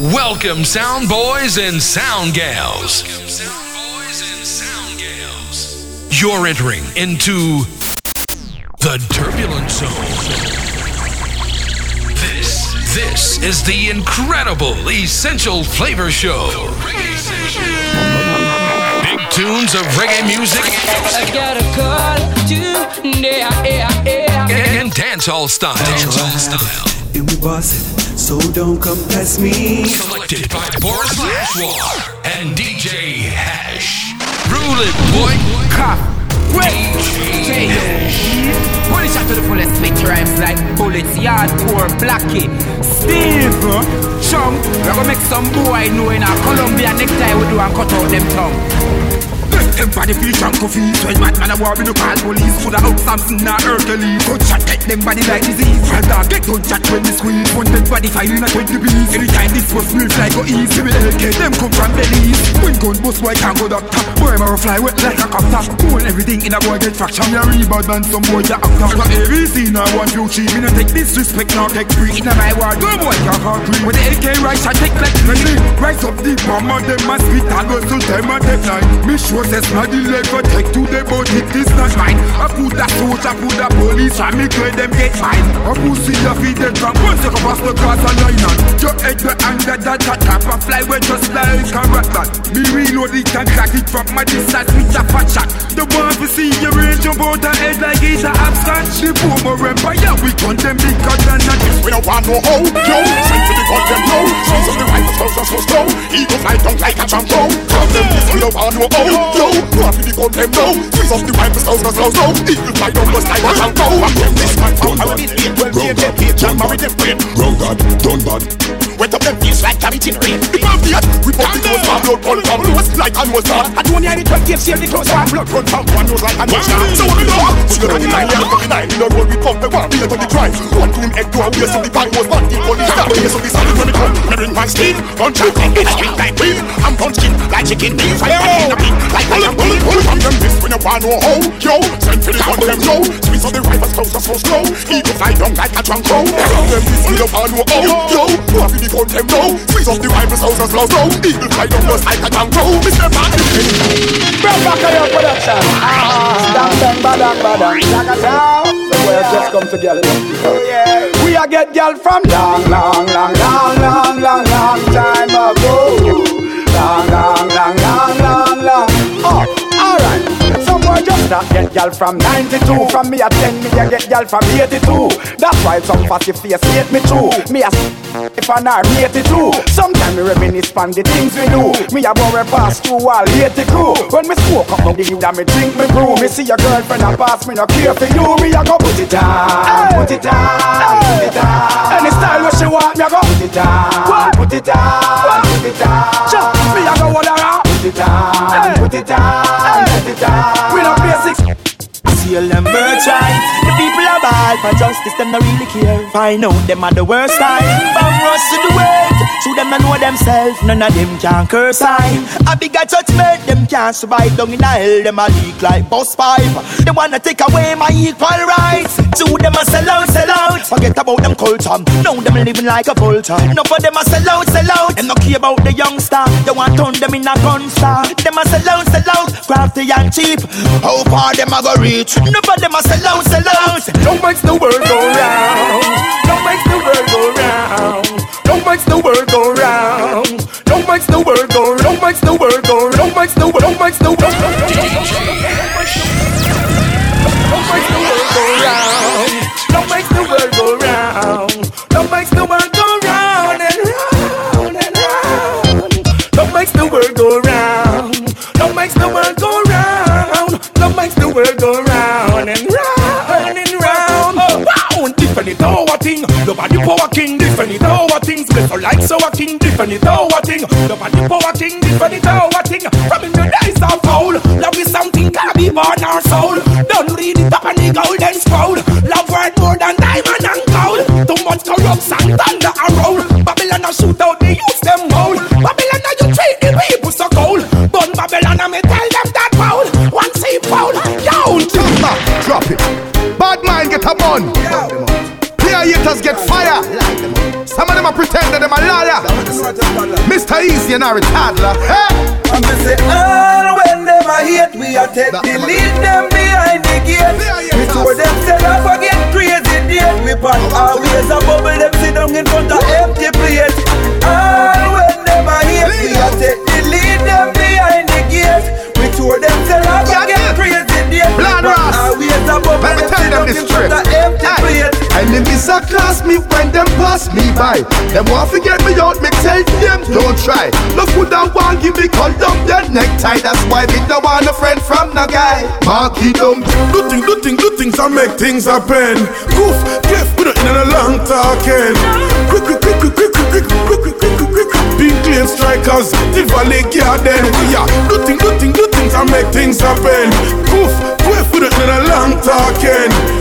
Welcome, sound boys and sound gals. You're entering into the turbulent zone. This, this is the incredible Essential Flavor Show. Big tunes of reggae music I got a call today, yeah, yeah. and dancehall style. And we boss it, so don't come past me. Selected by Boris Lashwar and DJ Hash. Rule it, boy. Cop. Wait. Say Pull it shot to the fullest with rhymes like bullets, hardcore, blacky, Steve, chum. We're gonna make some boy know in a Columbia necktie we do and cut out them tongue. Everybody feel drunk of feet When mad man a war with no call police. Coulda out Samson or Hercules. Gun shot get them body like disease. Well dog get gun shot when they squeeze. One dead body fire in a 20 piece Anytime this was real fly go easy with LK Them come from Belize When gun bust boy can't go doctor. Boy man fly wet like a copter. Hold everything in a boy get fracture. Me a rebound man some boy ya actor. Got ABC now one few cheap Me no take disrespect nor take free. In a my word go boy can't hurt me. With the AK right shot take like Rise up the bomb and them a spit And go to them a take line Me sure says not leg take to the but it is not mine I put that soldier put that police And me clear them get mine I pussy your feet dead from Once you cross the cross and line on Your head the anger that that tap a fly with just like a rat bat Me reload it and crack it from my distance with a fat shot The one to see your range jump out the head like it's a abscotch The boomer empire we them bigger than a We don't want no hoe, yo Send to them no. Sons of the rifles, close us so slow Eagle fly down like a jumbo Tell them this, we don't want no yo Run to the them no Squeeze off the rifles, close us slow, slow Eagle fly down just like a jumbo I'm this man, from how it is Well, they get paid, John married them brain Wrong God, done bad. Wet up them face like carrot in rain The bomb beat, we pump the nose from blood Pull from nose like a nose bar I don't need it 12 years, share the close one Blood run from one nose like a nose bar So we know We look at the nine, yeah, the nine We don't roll, we pump the one, we let on the drive. One to him head to a waist So the bang was bad, the police stop Yes, so the solid when it come. Me bring my steel, punch out in the street like wheel I'm punching like chicken beef I fight in the beat like I am Pull from them this when you want no hoe Yo, send for the gun them yo Squeeze on the rifles close us so slow Eagle fly down like a drunk crow From them this when you want no hoe Yo, go off in the gun them no Squeeze off the rifles close us slow slow Eagle fly down just like a drunk crow Mr. Martin Bring back a your production. Ah, dang dang badang badang. Like a sound. The world just come together. We a get girl from long, long, long, long, long, long, long time ago. Long, long, long, long, long, just not get girl from 92. From me a 10, me a get girl from 82. That's why some fussy face hate me too. Me a if an her 82. Sometimes me reminisce on the things we do. Me a borrow pass through all hate the crew. When me smoke up, me give that me drink me brew. Me see your girlfriend a pass, me no care for you. Me a go put it down, put it down, put it down. Any style where she want, me a go put it down, put it down, put it down. Sure, me a go hold her up. Put it down, put it down, put it down. We no basics. Seal them right. The people are bad For justice them not really care. Find out them are the worst time. Bomb rush to the world So them not know themselves. None of them can curse I. A bigger judgment Them can't survive. Down in a hell Them a leak like bus pipe. They wanna take away my equal rights. To them a sell out, sell Forget about them culture Now them living like a vulture Enough of them a sell out, sell out Them no care about the youngster They want turn them in a gun star Them a sell out, sell out Crafty and cheap How far them a go reach Enough of them a sell out, sell out Don't makes the world go round. Don't makes the world go round. Don't makes the world go round. Don't makes the world go. Don't makes the world go. Don't makes the world. Don't makes the world. Don't makes the world World go round and round and round. Oh, round. Different it our thing. Nobody power king. Different it our things. Better like so a king. Different it our thing. Nobody power king. Different it our thing. From in the days of old, love is something can be born our soul. Don't read it up on the golden scroll. Love worth more than diamond and gold. Too much corruption, thunder Drop it. Bad mind get a bun. Play haters get fire. Some of them are pretend that them a liar. Mr. Easy and Harry Toddler. Hey. I'm going say, all when them a hate, we a take the lead them behind the gate. We told them, say, I forget crazy date. We pack always a bubble, them sit down in front of empty plate. Empty plate. Enemies a class me when them pass me by. Them want to get me out, me tell them don't try. Look who that want give me cut up their necktie. That's why me don't want a friend from no guy. Marky dumb. Do things, do things, do things and make things happen. Goof, cliff, we don't in a long talking. Quick, quick, quick, quick, quick, quick, quick, quick, quick, quick, quick, quick. Big claim strikers, the valley garden. We are do things, do things, do things and make things happen. Goof, cliff, we don't in a long talking.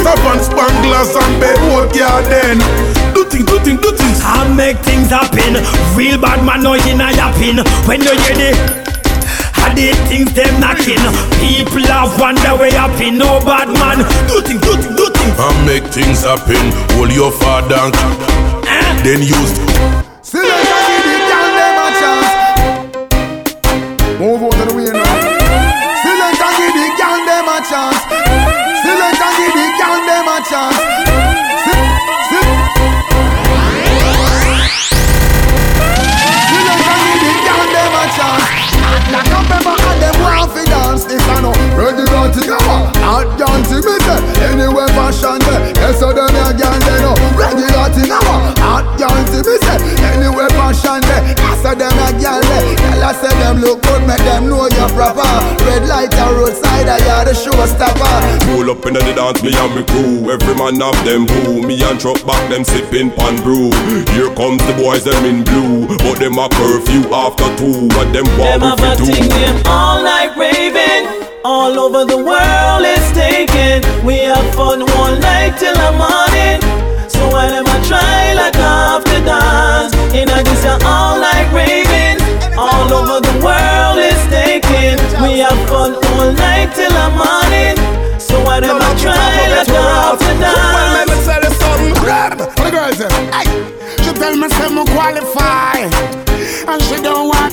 Stop spanglers and bedwood garden. Do things, do things, do things. I make things happen. Real bad man, no in a yapping. When you hear the I things them knocking. People have wonder where I've been. No bad man. Do things, do things, do things. I make things happen. Hold your father. Eh? Then use. See, me say Anywhere fashion there Yes so them a girl they know Ready not to go Hot dancing me say Anywhere fashion there Yes so them a girl there Tell us say them look good Make them know you're proper Red light a roadside I are the showstopper Pull up in the dance, me and me crew. Every man have them boo. Me and truck back them sipping pan brew. Here comes the boys them in blue, but them a curfew after two. What them Them want have a we fi thing, do? them all night raving. All over the world is taken. We have fun all night till the morning. So why them a try like the dance? In a this all night raving. All over the world is taken. We have fun all night till the morning. So why them a try like let dance? for the girls. Hey, she tell me say me qualify, and she don't want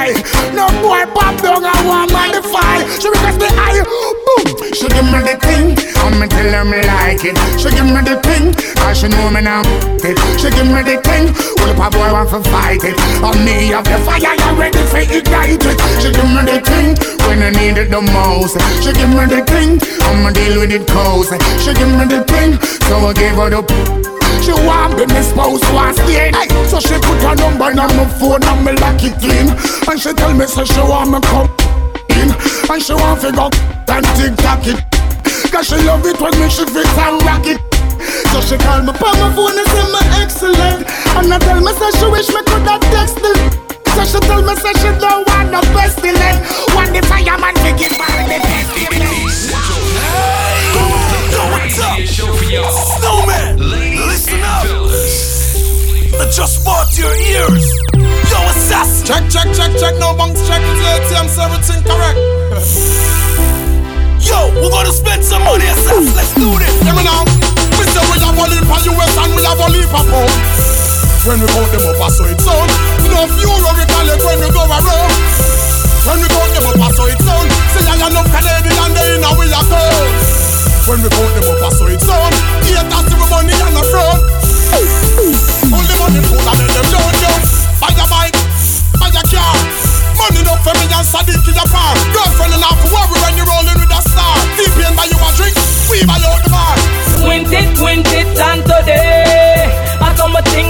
guy. No boy pop down I want modify. She request the eye, boom. She give me the thing, I'ma tell her me like it. She give me the thing, cause she know me now. It. She give me the thing, well pop boy want to fight it. On me of the fire, you ready for ignite it. She give me the thing when I need it the most. She give me the thing, I'ma deal with it close. She give me the thing, so I give her the. She want be me spouse want stay hey. So she put her number on my phone and me lock it clean. And she tell me so she want me come in. And she want fi go and tick tock it. Cause she love it when me she fix and rock it. So she call me on my phone and say me excellent. And I tell me say she wish me could have text the So she tell me say she don't want no pestilence. Want the fireman to give her the pestilence Snowman, listen up. I just bought your ears. Yo, assassin. Check, check, check, check. No bunks, check it. ATM, so everything correct. Yo, we're gonna spend some money, assassin. Let's do this. Hear me now. We say we have a leap for US and we have a leap for pound. When we count them up, I saw it sound. Enough euro we collect when we go around. When we count them up, I saw it sound. Say I enough Canadian and they in a we account. When we count them up, I saw it sound. Eight us the money and the front. All money full and then them. Buy a bike, buy a car. Money for me and Sadiq in the bar. Girlfriend worry when you're rolling with a star. T-Pain buy you a drink, we buy out the bar. Quint it, quint it, and today I saw my thing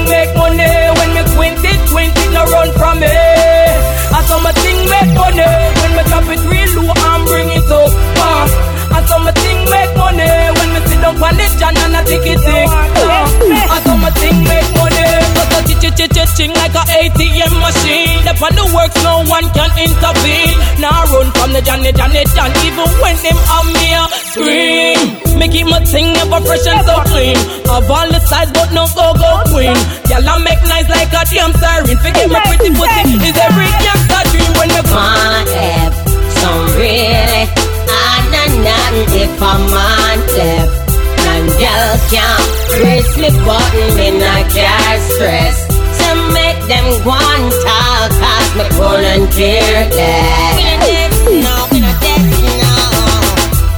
ching like a ATM machine. Up on the works no one can intervene. Now run from the Johnny Johnny John Even when them on me a scream. Make it my thing ever fresh and so clean. Of all the size but no go go queen. Girl I make nice like a damn siren. Forget my pretty pussy is every youngster dream When me Wanna have some really? Ah, Hot and nothing if I'm on tip. girl can't press me button in a car stress to make them go and talk cause me couldn't care less. We not dead, no, we not dead, no.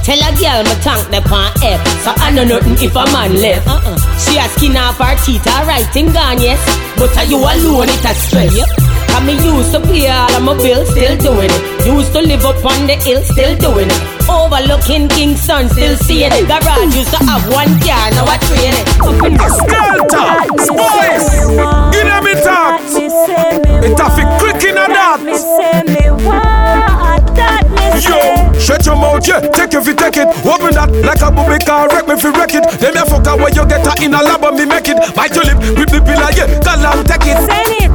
Tell a girl me tank the pan F So I know nothing if a man left uh-uh. She a skin off her teeth, alright, thing gone, yes But are you alone, it a stress yep. Cause me used to pay all of my bills, still doing it. Used to live up on the hill, still doing it. Overlooking Kingston, still seeing it. Garage used to have one car, now I train it. Up in the Skelter, Spice, give them it up. It have it quick in a that. Yo, shut your mouth, yeah. Take it, fi take it. Open that like a bubble car, wreck me, fi wreck it. Them ya fuck where you get her in a lab and me make it. Bite your lip, grip the pillar, yeah. Call and take it.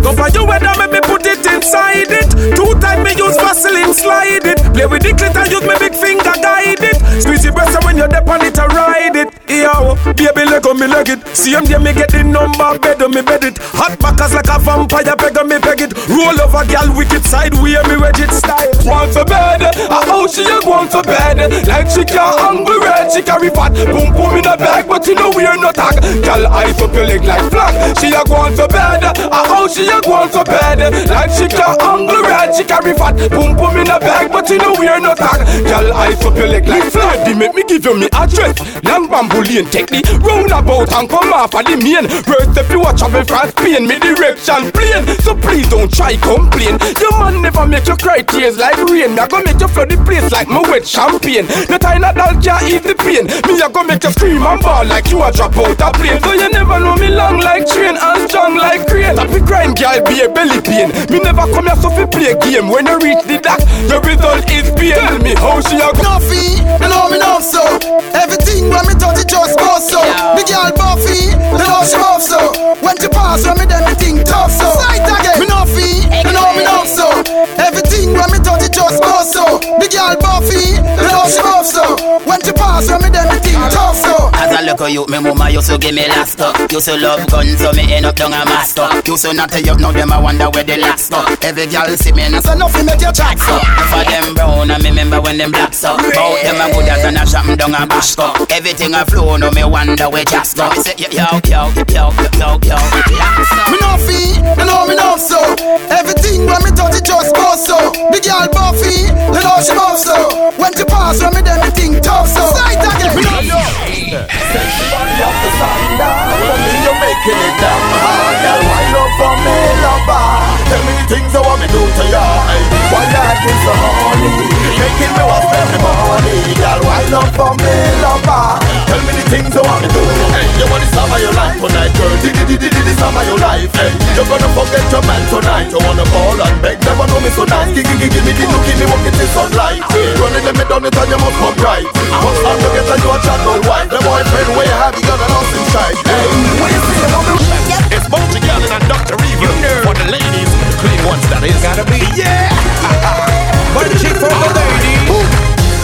Go for you weather, make me put it inside it. Two time me use Vaseline, slide it. Play with the clit and use me big finger, guide it. Squeeze the breast and when you're dep on it, ride it. Yo, baby, leg on me leg it. See him there, me get the number, bed me bed it. Hot backers like a vampire, peg on me peg it. Roll over, gal, wicked side, way me wedge it style. Want for bed, I she a going for bed. Like she can't hungry red, she carry fat. Boom boom in a bag, but you know we are not tag. Gal, eyes up your leg like flag. She a going for bed, I how she a going for bed. Like she can't hungry red, she carry fat. Boom boom in a bag, but you know we are not tag. Gal, eyes up your leg like flag. They make me give you me address. Long bamboo lane, take the roundabout and come off of the main. First if you watch travel from Spain, me direction plain. So please don't try complain. Your man never make you cry tears like rain. Me a go make you flood the place like my wet champagne. The tiny doll can't ease the pain. Me a go make you scream and ball like you a drop out a plane. So you never know me long like train and strong like crane. Stop the grind, girl, be a belly pain. Me never come here so fi play game. When you reach the dock, the result is pain. Tell me how she a go. Nuffy, you know me know so. Everything when me touch it just goes so. The girl Buffy, you know she love so. When she pass when me then me think tough so. Sight again, me Nuffy, you know me know so. Everything when me touch it just goes so. The girl Buffy, know she love so. When she pass when me then me think tough so. As I look at you, me mama used to give me last up. Used to love guns, so me end up down a master. Used to not tell you, now them I wonder where they last up. Every girl see me and I say nothing make you chat so. For them brown, I me remember when them black so. Bout them a good as and a shot me down a bash go. Everything I flow, no me wonder where just go. Me say yo yo yo yo yo yo yo. Me Nuffy, you know me know so. Everything when me touch it just goes so. The girl Buffy, you know she love so. When she pass when me then me think tough so. Sight again, me know Sexy body up the sundown You're making it damn hard Girl, wind up for me, lover Tell me the things I want me do to you hey. Why you acting so horny Making me want spend the money Girl, wind up for me, lover Tell me the things I want me do. Hey. You want the summer your life tonight, girl? Di di di di di di summer your life. Hey. You're gonna forget your man tonight. You wanna call and beg Never know me so nice. Give, give, give me the look, give me walk it in sunlight Running let me down it and you must come right Once I'm get you a chat all white The boyfriend where you have you got a lost inside Hey, what you say about me? It's Multi Gallon and Dr. Evil. For the ladies, the clean ones that is. Gotta be, yeah. Bunching for the ladies?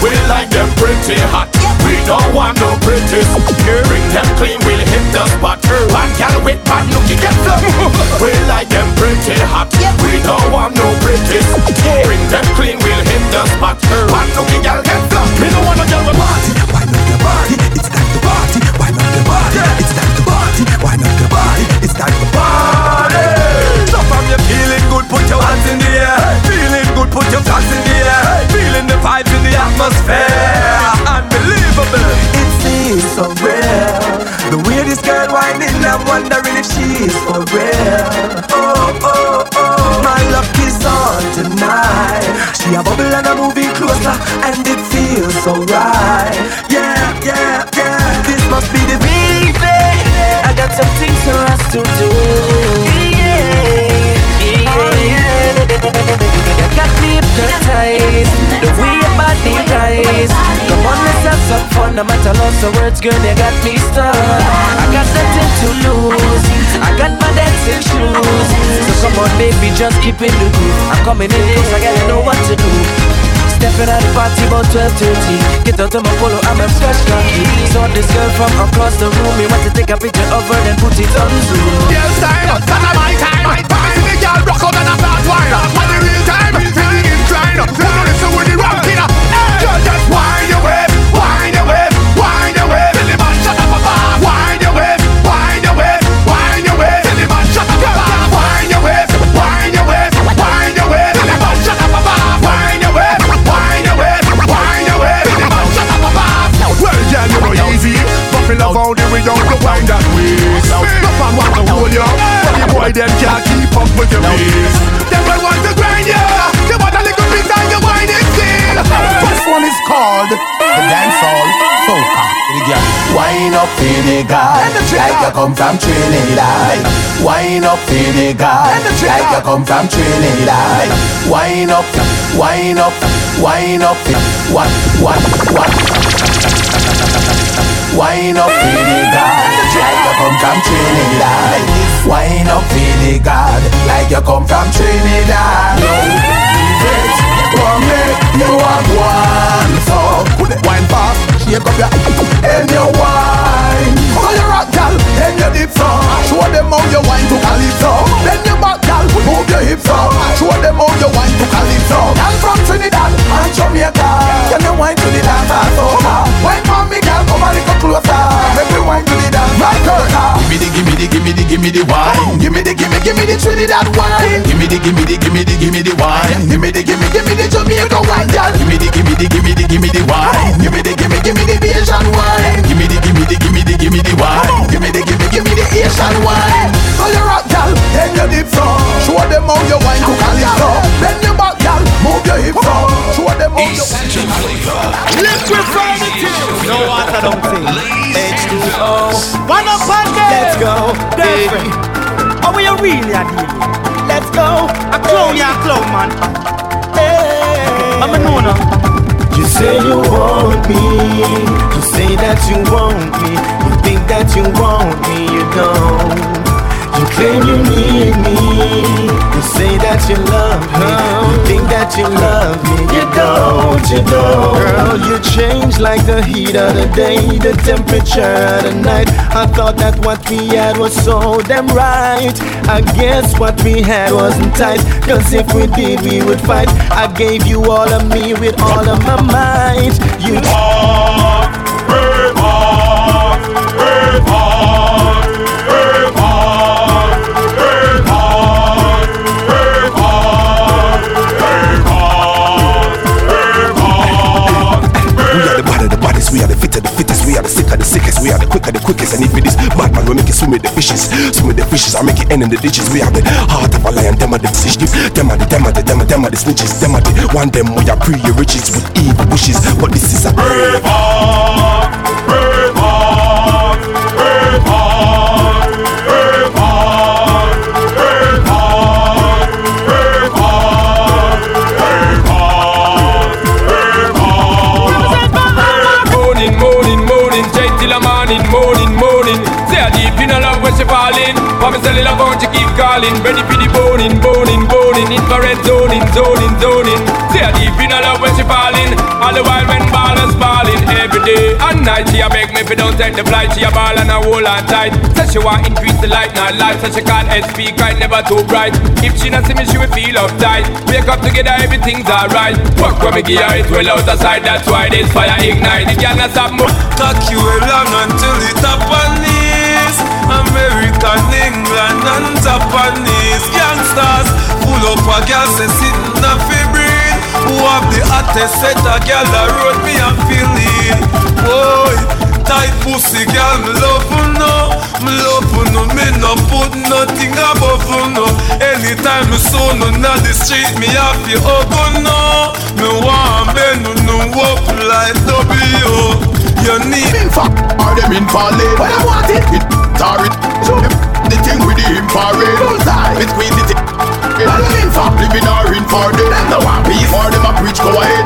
We like them pretty hot We don't want no pretty Bring them clean, we'll hit the spot. Bad gal with bad look, you get some We like them pretty hot. We don't want no pretty Bring them clean, we'll hit the spot. Bad look, you gal get some Me don't want no gal with party Why not the body? It's time to party. Why not the body? It's time to party. Why not the body? It's time to party. So from you feeling good, put your hands in the air. Feeling good, put your hands in the air. Feeling the vibes in the atmosphere It seems so real. The way this girl whining I'm wondering if she's for real. Oh, oh, oh. My luck is on tonight. She a bubble and I'm moving closer And it feels so right. Yeah, yeah, yeah. This must be the feeling I got some things for us to do. Yeah, oh, yeah, You got me hypnotized. The way your body rise On, some fun No matter lots of words, girl, you got me stuck. I got nothing to lose. I got my dancing shoes. So come on, baby, just keep in the groove I'm coming in close, I gotta know what to do. Stepping at the party about 12.30 Get out of my polo, I'm a fresh cocky. Saw this girl from across the room Me want to take a picture of her and put it on Zoom. Girl style, not my time My time, girl rock out and a flat wine come from Trinidad. Wine up for the God, like you come from Trinidad. Wine up, wine up, wine up, what, what, what? Wine up for the God, like you come from Trinidad. Wine up for the God, like you come from Trinidad. No, it's one make you have one so put it wine fast, shake up your and your wine. Call your dip so show them how you wine to calypso. Then your show them how you wine to calypso. Gal from Trinidad and Jamaica, can you wine to the dance also? Wine for me gal, come a little closer. Make me wine to the dance right corner. Give me the, give me the, give me the, give me the wine. Give me the, give me, give me the Trinidad wine. Give me the, give me the, give me the, give me the wine. Give me the, give me, give me the Jamaica wine, gal. Give me the, give me the, give me the, give me the wine. Give me the, give me, give me the Asian wine. Give me the, give me the, give me the, give me the wine. Give me the, give me, give me the Asian wine. So you rock, Show them how you wine to calypso. Then your back, gal, move your hips so. Show them how you. Essential flavor. Liquefy the tune. No water, don't think. H2O. One up on them. Let's go, baby. How are you really a deal? Let's go. A clown, yeah, a clown, man. Hey. I'm a no You say you want me, you say that you want me, you think that you want me, you don't. You claim you need me, you say that you love me, you think that you love me, you don't, you don't. Girl, you change like the heat of the day, the temperature of the night. I thought that what we had was so damn right. I guess what we had wasn't tight, cause if we did, we would fight. I gave you all of me with all of my might. You We we are the quicker the quickest. And if it is bad man, we make it swim with the fishes, swim with the fishes, I make it end in the ditches. We are the heart of a lion, them are the fish deep, them are the them are the them are them are the snitches, them are the one them we are pre riches with evil wishes. But this is a brave cellular phone she keep calling. Ready for the boning, boning, boning. Infrared zoning, zoning, zoning. Say a deep in a love when she falling. All the while when ballers balling. Every day and night she a beg me if don't take the flight. She a ball and a hold on tight. Say she want increase the light, not light. So she can't speak right, never too bright. If she not see me, she will feel uptight. Wake up together, everything's alright. Fuck when me give her it well out the side. That's why this fire ignite. The girl not stop move. Cock you along until it up on knees American, England and Japanese Gangsters. Pull up a girl say sitting a fi Who have the hottest set a girl that road me a feeling Boy, tight pussy girl me love you no. Me love you no, me no put nothing above you no. Anytime me saw no na the street me happy oh, hug you no. Me want bend no up like W You need Fuck, are them in parley? When I want it, it sorry. So the thing with the infrared, bullseye. It squeeze it. What them in for? Living or in for them. Them no want peace. Or them a preach go ahead.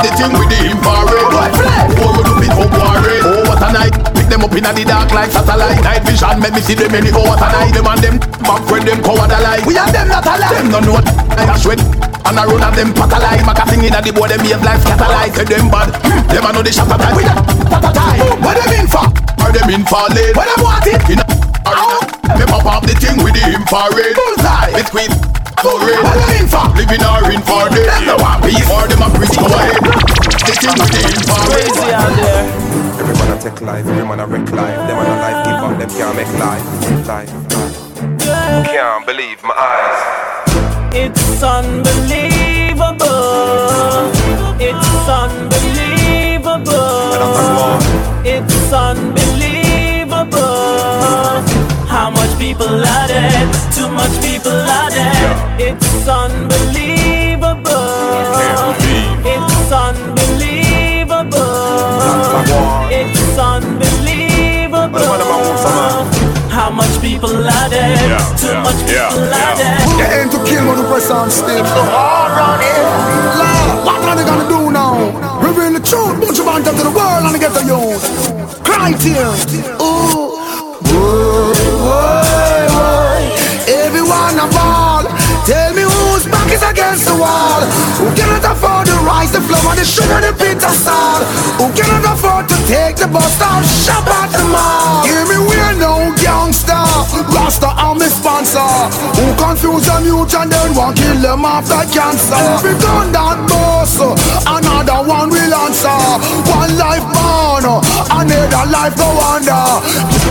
The thing with the infrared. Boy, flex. Oh, you do it up warren. Oh, what a night. Pick them up in the dark like satellite. Night vision, make me see them any go oh, what a night. Them and them back friend them coward alike. We and them not alike. Them no know what I sweat. And I run at them patalize Maka sing in at the boy them behave like scatterlight Say them bad, them a know the shot attack We the attack What them in for? Are them in for late? What them want it? In a Me pop up the thing with the infrared Bullseye Between so red What them in for? Living or in for dead Them no want peace Or them a preach go ahead The thing with the infrared Crazy out there Every man a take life, every man a wreck life. Them man a life give up, them can't make life. Life. Can't believe my eyes. It's unbelievable. It's unbelievable. It's unbelievable. How much people are dead? Too much people are dead. It's unbelievable. It's unbelievable. It's unbelievable. How much people are dead? Too much people are dead. Aim to kill me, the press on still. So hard here. Lord, what are they gonna do now? Reveal the truth, bunch of banter to the world and get the youth. Cry tears. Ooh. Whoa, whoa, whoa. Everyone a ball. Tell me whose back is against the wall. Who cannot afford the rice, the flour, the sugar, the bitter salt? Who cannot afford to take the bus down, shop at the mall? Hear me, we're no gangster. Rasta, I'm a sponsor. Who confuse them youth and then want kill them like cancer? Every gun that boss, another one will answer. One life born, another life go under.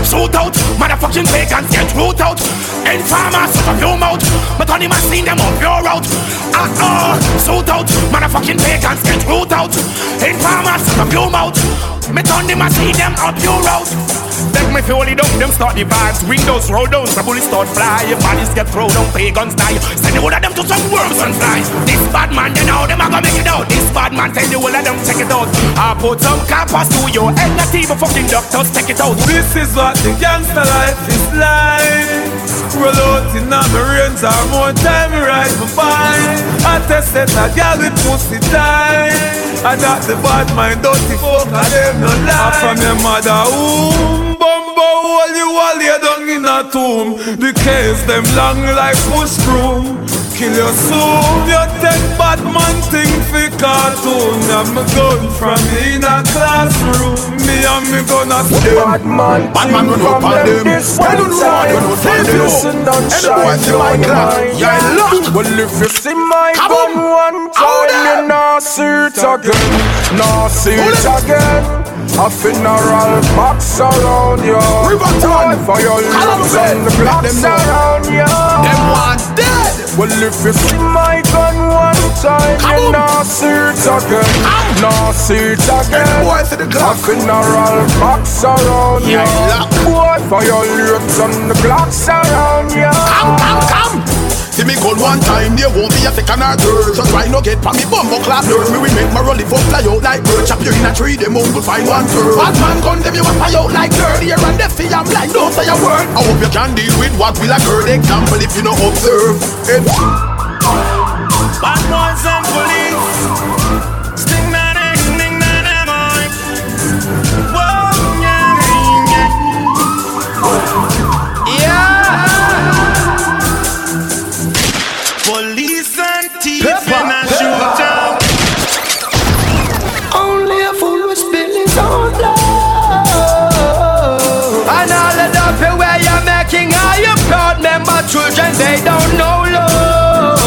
Shoot out, motherfucking pagans get root out. Informers, shut up your mouth. But on him, I them up your route. Ah, shoot out, motherfucking pagans get root out. Informers, shut up your mouth. Me turn them, I see them up your route. Beg me fully down, them start the vibes. Windows roll down, the bullets start fly. Bodies get thrown down, pagans die. Send the whole of them to some worms and flies. This bad man, they know them, I gonna make it out. This bad man, tell the whole of them, check it out. I put some cappers to your head, not even fucking doctors, check it out. This is what the gangster life is like. Roll out in a me range or more time me ride my bike. I tested a girl with pussy tight. I got the bad mind, dirty fuck, I them no lie. I'm From your mother womb, bumbo all lay down in a tomb. The case them long like push broom. Kill your soul, you take bad man thing for cartoon. I'm a gun from in a classroom. Me and me gonna stay. Bad man, bad man run up on them. They don't know you know from them. Any boy see my clock, yeah, lock. Well, if you see my gun one time, you nah see it again. See it again. A funeral box around you. One for your lips and the blocks around you. Them one dead. Well, if you see my gun one time, you nah see it again. Nah see it again. A funeral box around you. Boy, for your lips and the blocks around you. Come, come, come. See me gun one time, there won't be a second or third. So try no get pa me bumbo clap nerve. Me we make my rolly fuck fly out like bird. Chop you in a tree, them won't find one third. Bad man gun them you a fly out like third. Here and left I'm like don't say a word. I hope you can deal with what will occur. Example if you no observe. Bad boys and police. Children, they don't know love.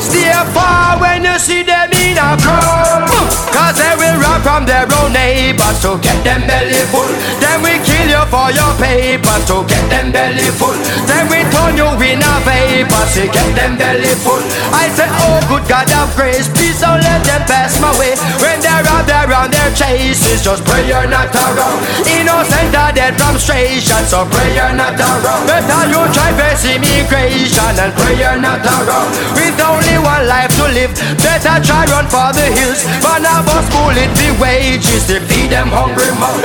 Stay far when you see them in a crowd. Cause they will run from their own neighbors to get them belly full. Then we kill you for your papers to get them belly full. Then we turn you in a vapor to get them belly full. I say, oh good God of grace, please don't let them pass my way. When they're out there on their chases, just pray you're not around. Innocent are dead from stration, so pray you're not around. Better you try face immigration and pray you're not around. With only one life to live, better try run for the hills. But now boss bullet the wages to feed them hungry mouth.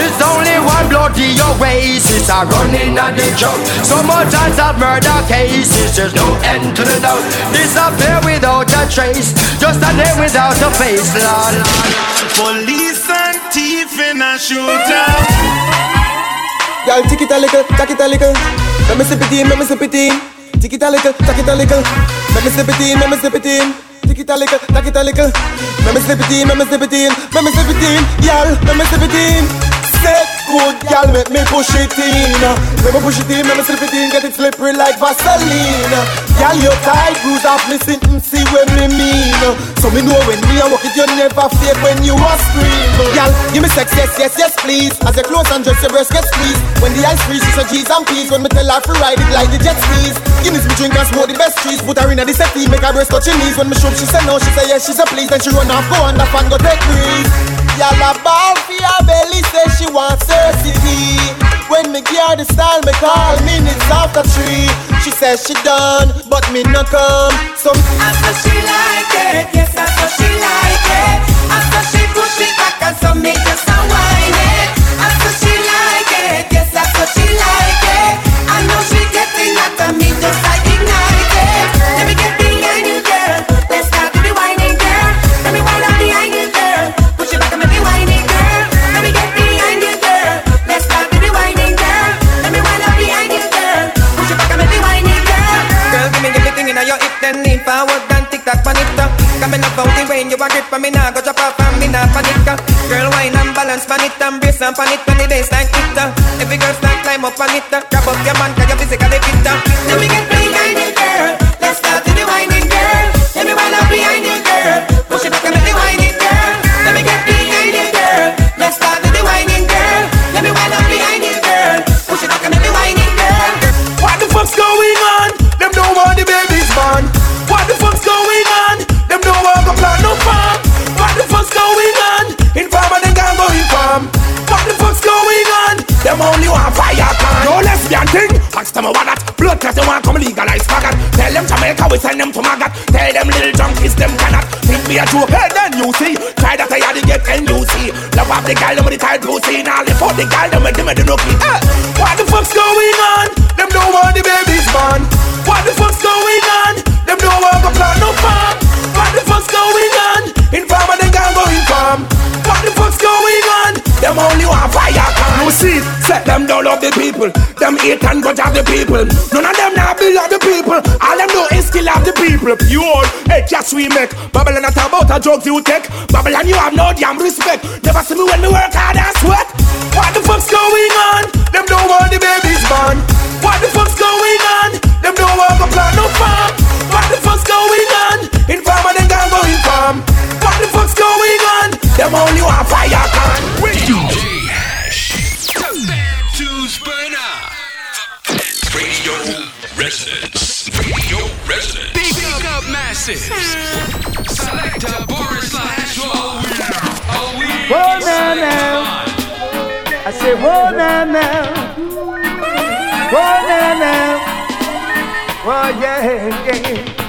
Oasis are running on the jump. So much unssolved murder cases, there's no end to the doubt. Disappear without a trace, just a name without a face, Lord. Police and thief in a shootout. Y'all tick it a little, tack it a little. Let me sip it in, let me sip it in. Tick it a little, tack it a little. Let me sip it in, let me sip it in. Tick it a little, tack it a little. Let me sip it in, let me sip it in. Let me sip it in, y'all. Let me sip it in. Set good, y'all. Make me push it in. Let me push it in, let me slip it in. Get it slippery like Vaseline. Y'all, your tight bruise off. Listen and see what me mean. So me know when me a walk it, you never fake when you a scream. Y'all, give me sex, yes, yes, yes, please. As you close and dress, your breast gets squeezed. When the ice freeze, she say G's and P's. When me tell her to ride it like the jet skis. Guinness me drink and smoke the best trees. Put her in a the settee, make her breast touch her knees. When me show she say no, she say yes, she say please. Then she run off, go on the fan, go take breeze. Y'all a ball for your belly, say she wants thirsty. for the style, me call minutes after three. She says she done, but me no come. Some after she like it, yes, after she like it. After she push it back and some make just a up. Coming up out the rain, you a grip for me now, go drop off and me now panic. Girl, wine and balance pan it and brace and pan it on the bass like it. Every girl start climb up on it, grab up your man 'cause you physically fit. Let me get with the nookie. Hey, what the fuck's going on? Them don't want the babies born. What the fuck's going on? Them don't want to plant no farm. What the fuck's going on? In farm and they can't go in farm. What the fuck's going on? Them only want fire can. You see, set them down love the people. Them hate and grudge of the people. None of them now belong the people. All them know is kill of the people. You all, hey, just we make. Babylon not about a drugs you take. Babylon you have no damn respect. Never see me when me work hard and sweat. Whoa yeah yeah.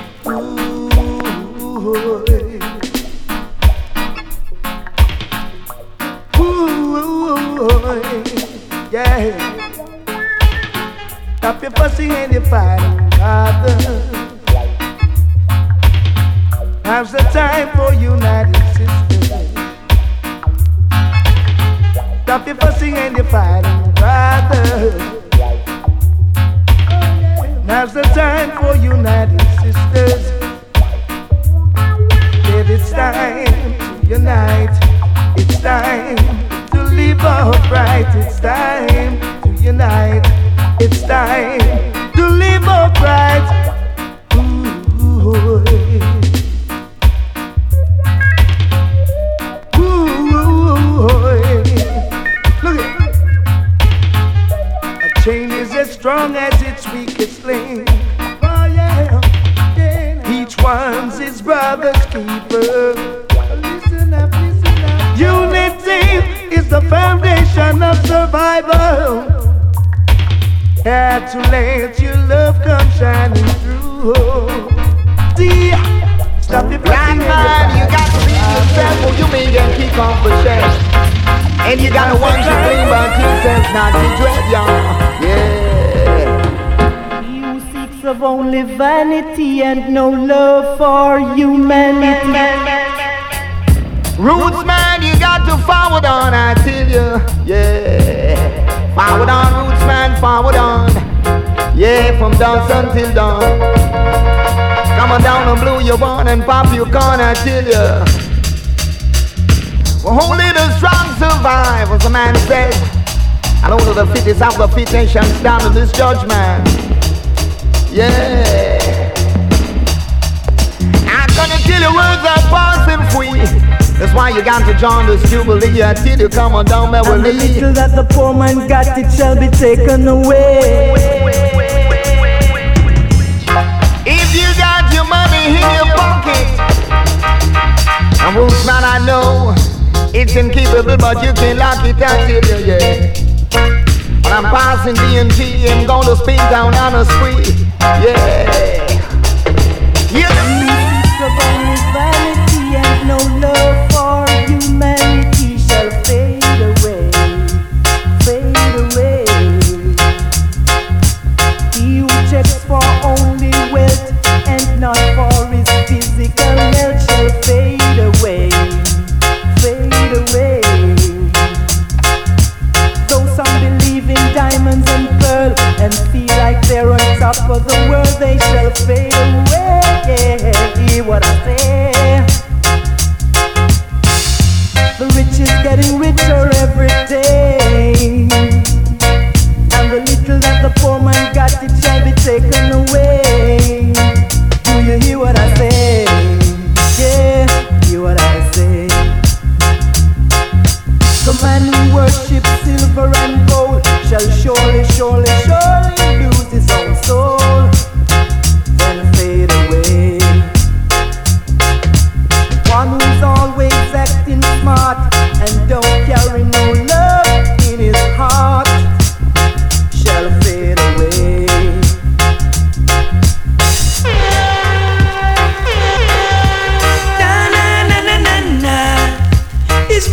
Ooh, Ooh, yeah. Stop your fussing and your fighting, brother. Now's the time for united sisters. Stop your fussing and your fighting, brother. Now's the time for united sisters. Said it's time to unite. It's time to live upright. It's time to unite. It's time to live upright. Strong as its weakest link. Oh yeah, yeah. Each one's his brother's keeper. Listen up, listen up. Unity is the foundation of survival. Had to let your love come shining through. See, stop your Blind man, you got to be yourself or you may get kick off the shelf. And you gotta watch your dream about yourself, not to dread, y'all. Of only vanity and no love for humanity. Roots man, you got to forward on, I tell you. Yeah. Forward on, roots man, forward on. Yeah, from dusk until dawn. Come on down and blow your horn and pop your corn, I tell you. Well, only the strong survive, as the man said. And only the fittest of the fittest shall stand in this judgment. You got to join this jubilee until you come on down And the Beverly. little that the poor man got, it shall be taken away. If you got your money in your pocket, and roots man, I know it's incapable, but you can lock it and tell you, yeah. But I'm passing DNG. I'm gonna spin down on a spree. Yeah. Yeah.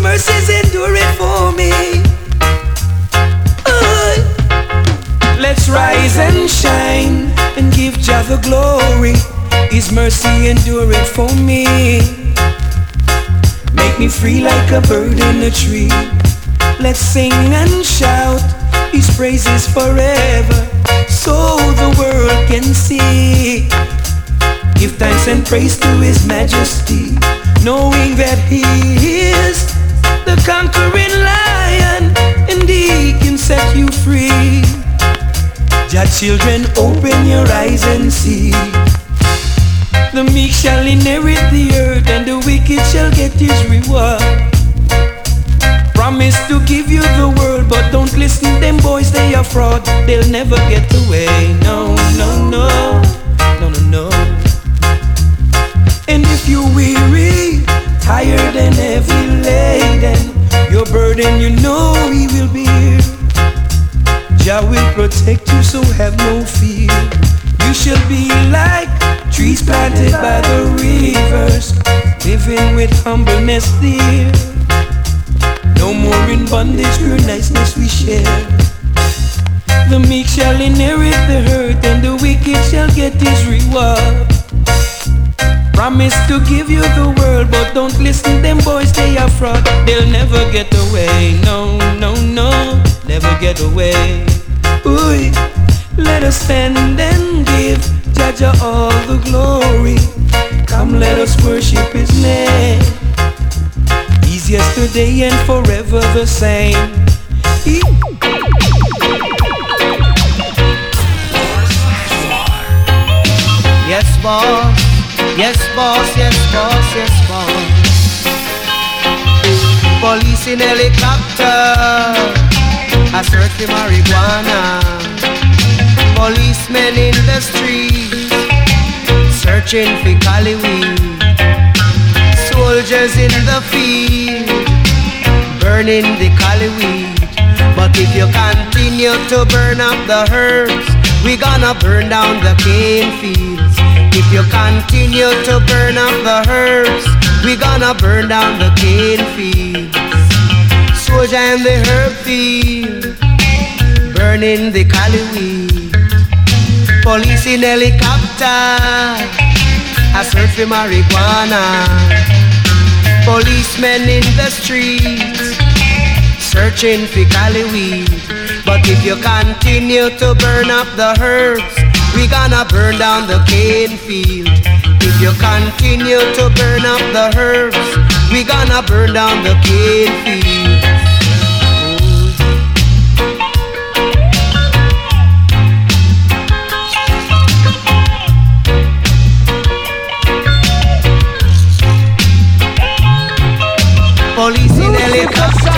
Mercies endure for me. Aye. Let's rise and shine and give Jah the glory. His mercy endure for me. Make me free like a bird in a tree. Let's sing and shout His praises forever, so the world can see. Give thanks and praise to His Majesty, knowing that He is conquering lion, and He can set you free. Jah children, open your eyes and see. The meek shall inherit the earth, and the wicked shall get his reward. Promise to give you the world, but don't listen them boys, they are fraud. They'll never get away. No, no, no, no, no, no. And if you're weary, tired and heavy laden, your burden you know he will bear. Jah will protect you, so have no fear. You shall be like trees planted by the rivers, living with humbleness there. No more in bondage, pure niceness we share. The meek shall inherit the earth, and the wicked shall get his reward. Promise to give you the world, but don't listen them boys, they are fraud. They'll never get away. No, no, no, never get away. Ooh, let us stand and give Jaja all the glory. Come, let us worship His name. He's yesterday and forever the same. He- Yes, boss. Yes, boss. Yes, boss. Yes, boss. Police in helicopter. I search for marijuana. Policemen in the streets. Searching for collie weed. Soldiers in the field. Burning the collie weed. But if you continue to burn up the herbs, we gonna burn down the cane fields. If you continue to burn up the herbs, we gonna burn down the cane fields. Soldier in the herb field, burning the collie weed. Police in helicopter, a search for marijuana. Policemen in the streets, searching for collie weed. But if you continue to burn up the herbs, we gonna burn down the cane field. If you continue to burn up the herbs, we gonna burn down the cane field. Police in helicopter.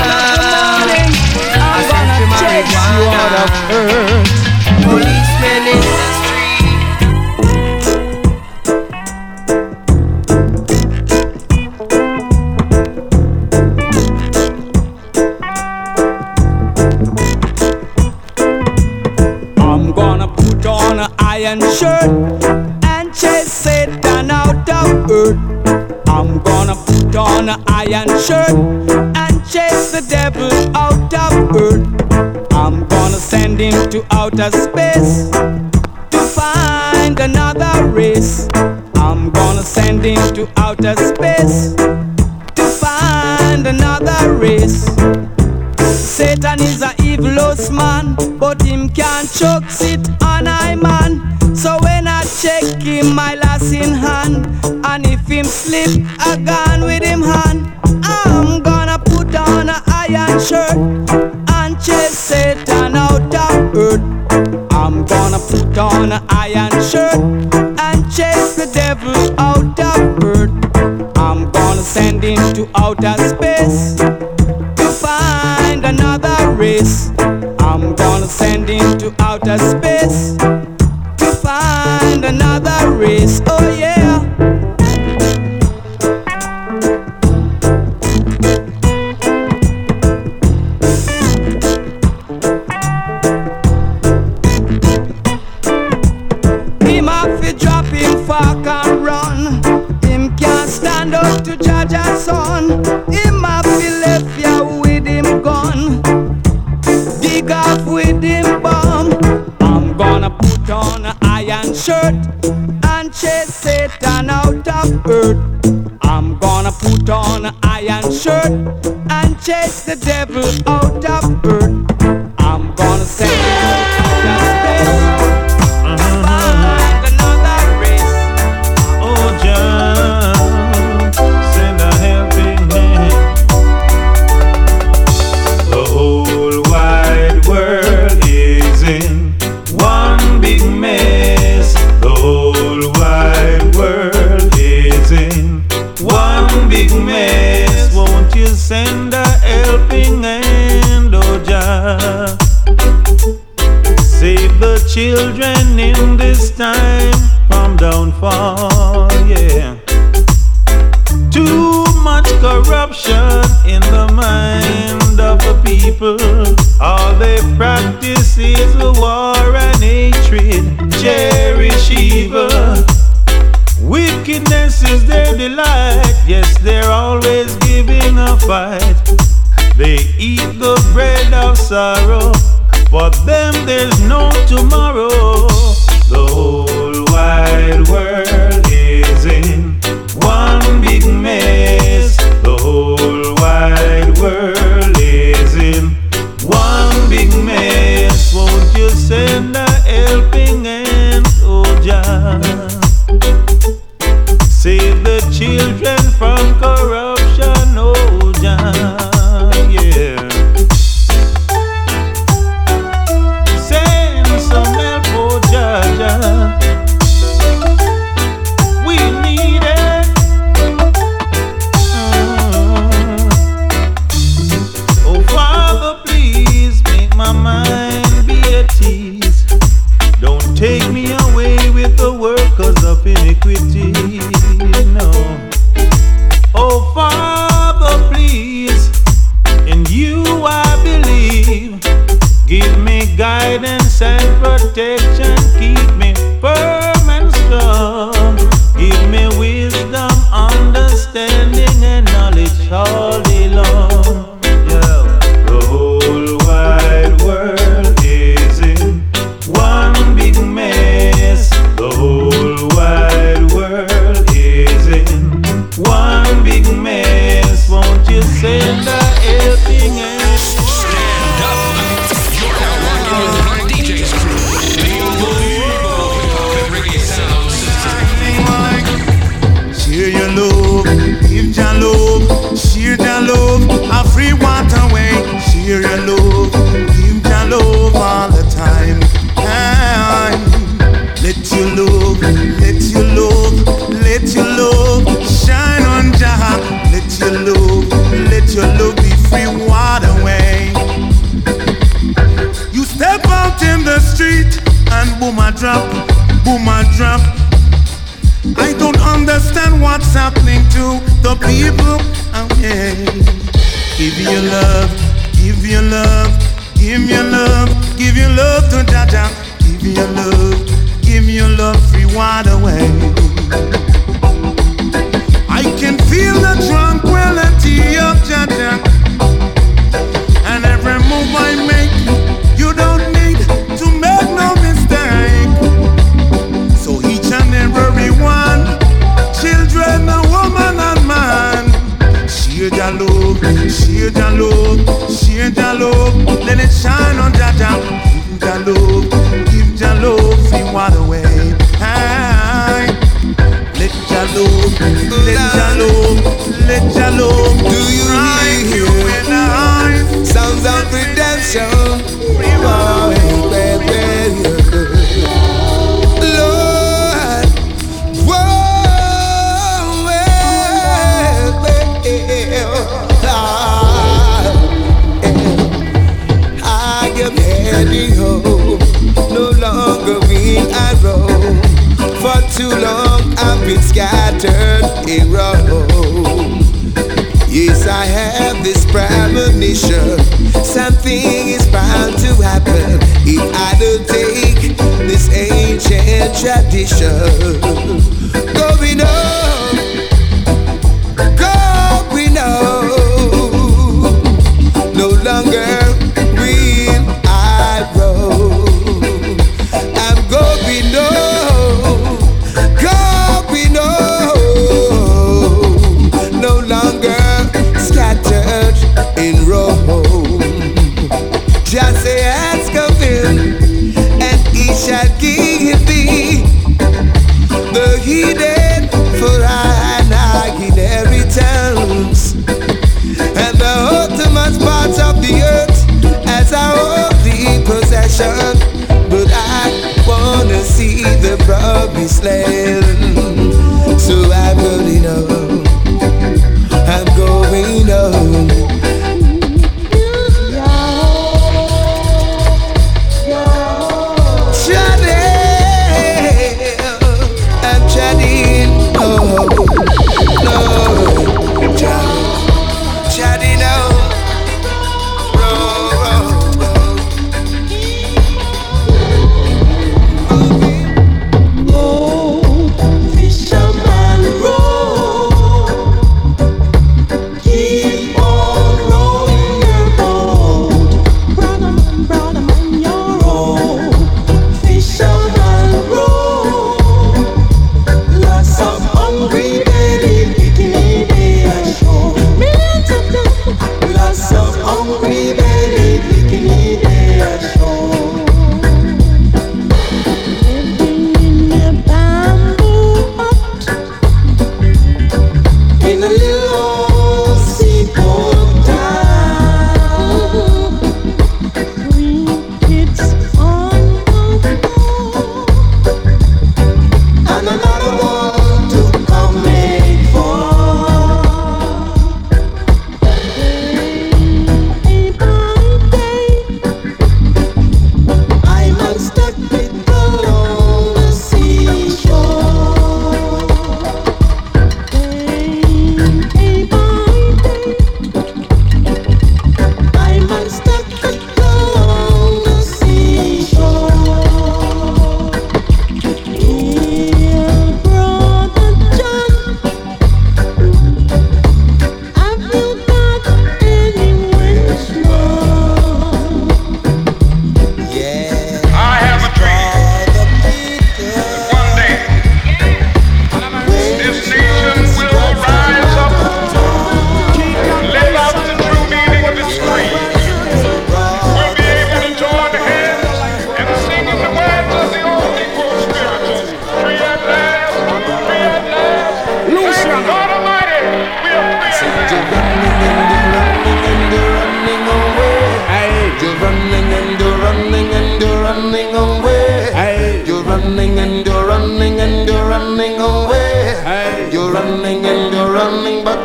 I said to marijuana. on an iron shirt and chase the devil out of earth. I'm gonna send him to outer space to find another race. I'm gonna send him to outer space to find another race. Satan is a evil host man, but him can't choke sit on I man. So when I check him, my last in hand him slip, a gun with him hand. I'm gonna put on a iron shirt and chase Satan out of earth. I'm gonna put on a iron shirt and chase the devil out of earth. I'm gonna send him to outer space to find another race. I'm gonna send him to outer space. in one big mess. The whole wide world is in one big mess. Won't you send a helping hand, oh Jah? Save the children in this time.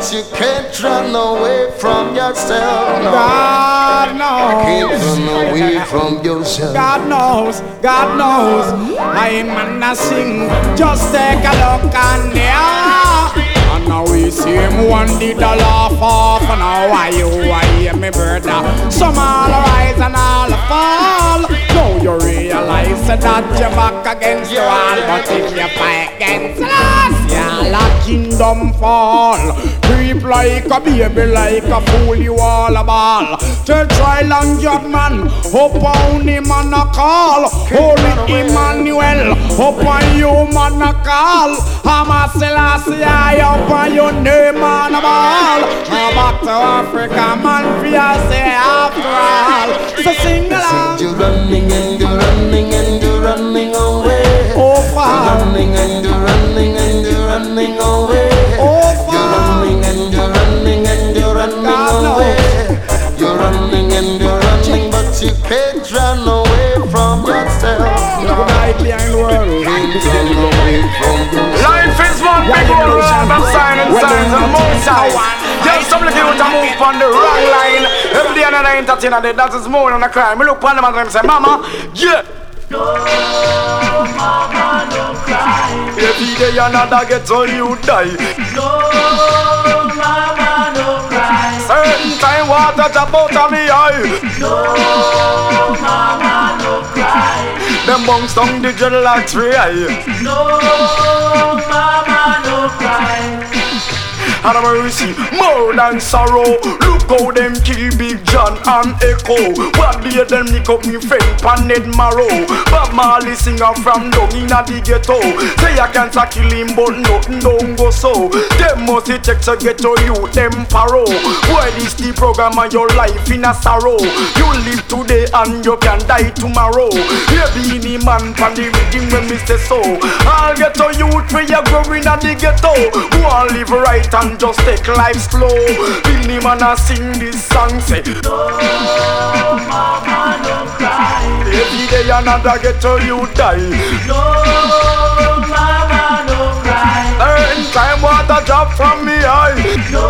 Cause you can't run away from yourself. No. God knows. Can't run away from yourself. God knows, God knows. I'm nothing. Just take a look and yeah. And now we see him one did a laugh off. And now I you, I hear me brother. Some all rise and all fall. Now you realize that you're back against your wall. But if you fight against the yeah, let kingdom fall. Creep like a baby, like a fool, you all a ball. Tell try long job man, up on him and a call. Holy Emmanuel, up on you man a call. I'm a Selassie, I up on your name and a ball. I'm back to Africa, man, for say after all. So sing along. You're Away from yourself. Life is one big old world of silent signs and more signs. Just some little a move on the wrong line. Every day another entertainer, that is more than a crime. Me look on them and them say, Mama, yeah. No, mama, no cry. Every day another get on you die. No, mama, no cry. Certain time water drop out of me eye. No, mama. Them bunks down the general tree. No, And a mercy, more than sorrow. Look how them kill Big John and Echo. What day them nick up me friend Paned Marrow. Bob Marley singer from down inna the ghetto. Say I can't kill him, but nothing don't go so. Them must to get to you, them paro. Why this the program of your life in a sorrow? You live today and you can die tomorrow. You be any man pan the reading when me say so. I'll get to youth for you growing at the ghetto. Go and live right and just take life slow. Feel him and I sing this song say. No, mama, no cry. Every day another get to you die. No, mama, no cry. Every time water drop from me eye. No,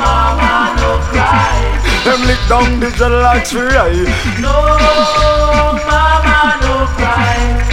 mama, no cry. Them lick down the jelly tree. No, mama, no cry.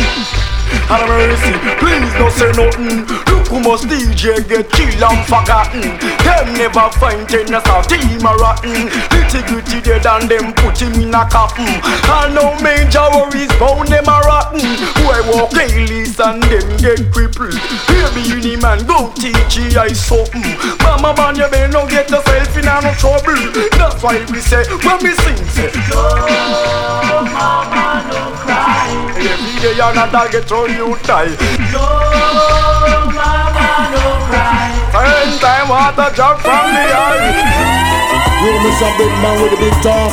And mercy, please don't say nothing. Look who must DJ get killed and forgotten. Them never find Tenor Saw team a rotten. Nitty Gritty dead and them put him in a coffin. And no major worries bound them a rotten. Who I walk dailies and them get crippled. Baby, need man go teach you I something. Mama man, you better not get yourself in no trouble. That's why we say when we sing say. No, mama, no cry. Day another get on you die. No, mama, no cry. First time water drop from the eye. You miss a big man with a big talk.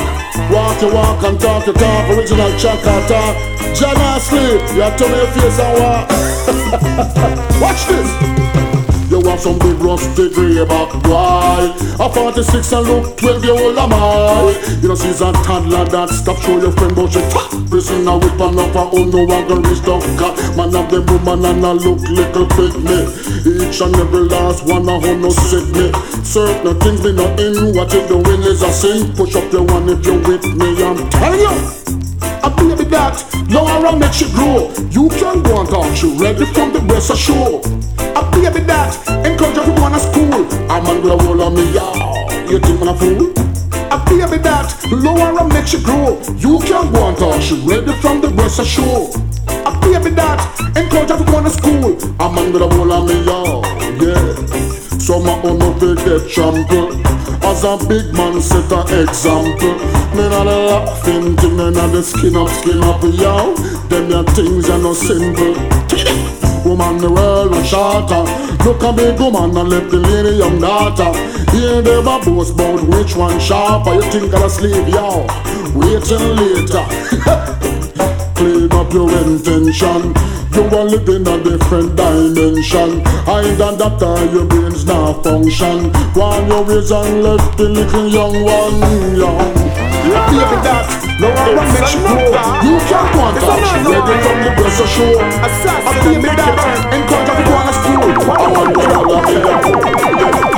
Walk your walk and talk your talk. Original chaka talk. John sleep. You have to your face and walk. Watch this. You want some big rusty greyback eh, boy. A 46 and look 12 year old am I. You know she's a toddler that stop show your friend but she top Prisoner with a lover who no one can reach the cat Man of the woman and I look little me. Each and every last one of who no sick me. Certain things me not in what you doing is a sin. Push up your one if you with me I'm telling you a baby that now around make she grow. You can go and talk, she ready from the breast show. A baby that encourage go to school. Man with a roll on me, y'all. You think I'm a fool? A baby that lower and make she grow. You can go and talk, she ready from the breast show. A baby that encourage go to school. Man with a roll on me, y'all. Yeah. Some of them no big trampled. As a big man set an example. Me not a laughing thing, me not the skin up, skin up, yo. Them your things are no simple. Woman, the world was shorter. Look a big woman and left the lady young daughter. Here they a boast about which one sharper. You think I'll sleep, yo? Wait till later. Clean up your intention you are living a different dimension. Hide and that time your brains now function. One your ways and left the little young one young. Baby that, no one will make you grow You can't go and touch Ready from the breast of show. A baby that, encourage her to go on a school. I want to tell her Love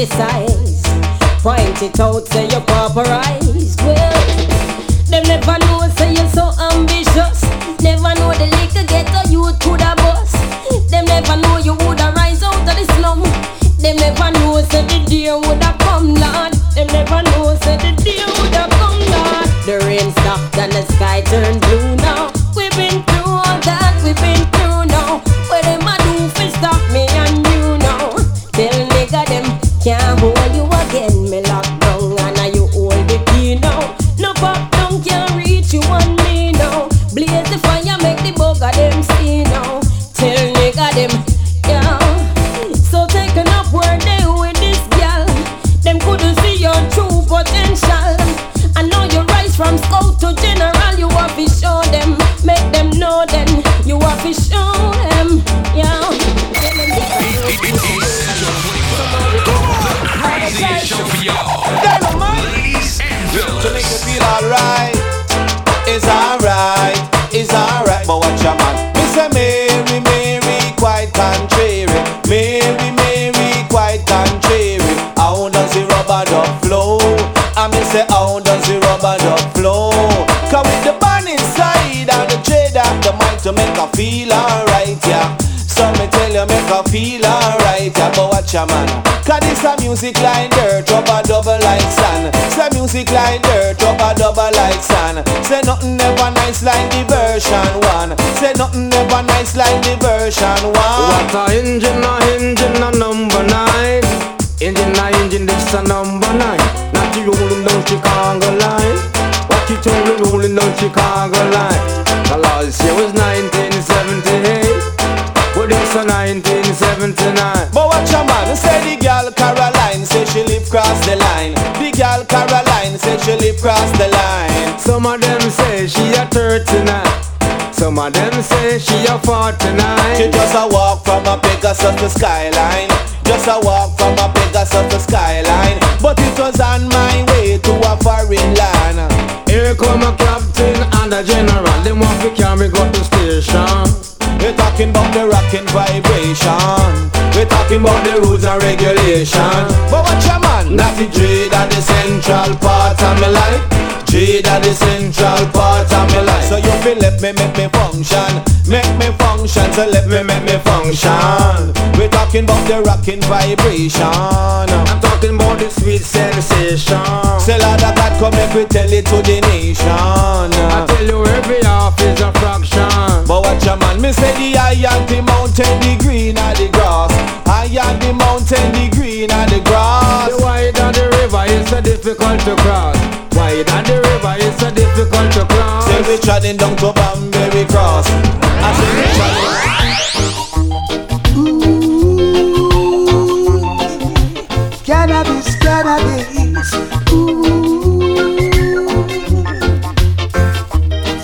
criticize. Point it out, say you pauperize. Well, them never know, say you're so ambitious. Never know the liquor get youth coulda bust. Them never know you woulda rise out of the slum. Them never know, say the day woulda come, Lord. Them never know, say the day woulda come, Lord. The rain stopped and the sky turned music like dirt, rubber double like sand. Say music like dirt, rubber double like sand. Say nothing ever nice like the version one. Say nothing ever nice like the version one. What a engine, a engine, a number nine. Engine, a engine, this a number nine. Not the rolling down Chicago line. What you told me rolling down Chicago cross the line. Some of them say she a 39. Some of them say she a 49. She just a walk from a Pegasus to skyline. Just a walk from a Pegasus to skyline. But it was on my way to a foreign land. Here come a captain and a general. Them want to carry go to station. We're talking about the rocking vibration. We're talking about the rules and regulation. But watch your man, the dread of the central part of my life. Dread of the central part of my life. So you feel let me make me function, make me function. So let me make me function. We're talking about the rocking vibration. I'm talking about the sweet sensation. Say Lord of God, come make we tell it to the nation. I tell you every half is a fraction. But watch your man, me say the high and the mountain, the green and the grass. High and the mountain, the green and the grass. The wide wider the river is so difficult to cross. Wider the river is so difficult to cross. Say we treading down to Banbury Cross. I say we treading. Cannabis, cannabis. Ooh.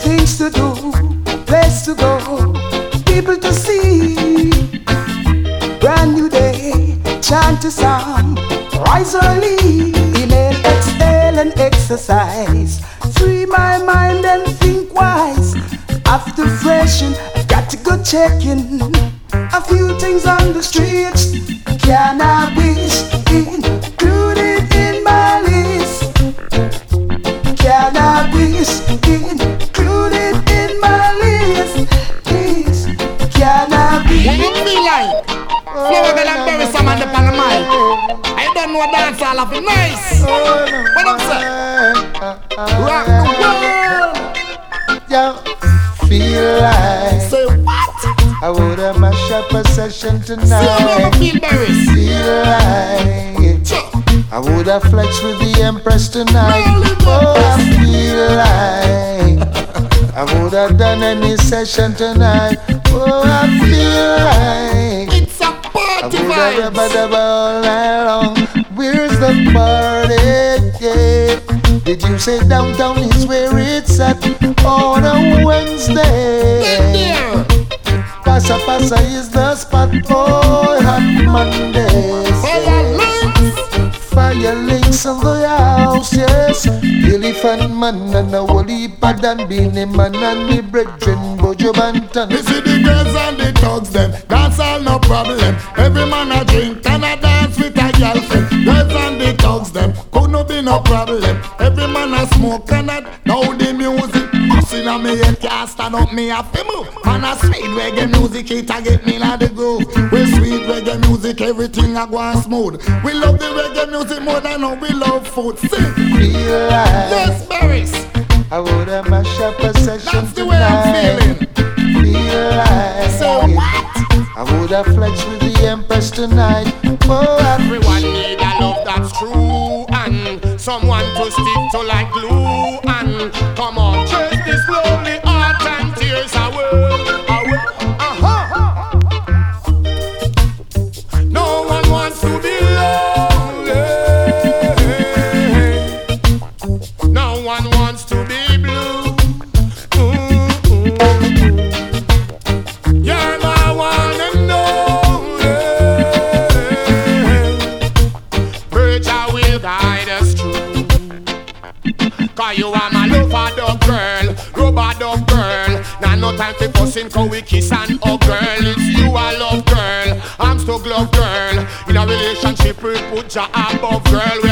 Things to do, place to go, people to see. Brand new day, chant a song, rise early, inhale, exhale, and exercise. Free my mind and think wise. After freshen, I got to go checking a few things on the streets. Cannabis included in my list. Cannabis included in my list. Is cannabis. What it feel like? Flower girl and berry some on the pan of mile. I don't know dance all of it nice. Oh, when I'm I would have mash up a session tonight. Feel. Like. I would have flexed with the Empress tonight. Oh, I feel like. I would have done any session tonight. Oh, I feel like. It's a party I would have all night long. Where's the party? Yeah. Did you say downtown is where it's at on a Wednesday? Passa Passa is the spot for hot Mondays. Fire links. In the house, yes. Elephant man and a woolly pad and Beenie Man and me brethren Buju Banton. You see the girls and the thugs them Dance all no problem Every man a drink and a dance with a girlfriend Girls and the thugs them Could no be no problem Every man a smoke and a Now the music Busting on me head can't stand up me have to move. Man a sweet reggae music it a get me like the groove With sweet reggae music everything a go on smooth. We love the reggae music more than how we love food. Sing Feel like Yes berries I would have mash up a session That's the way I'm feeling. Feel like So what? I would have flexed with the Empress tonight. Oh, Everyone need a love that's true and someone to stick to like glue No one wants to be blue. Cause you are my lover dog girl, rubber dog girl. Now no time for fussing cause we kiss and hug girl. It's you I love girl, I'm still glove girl. In a relationship we put you above girl.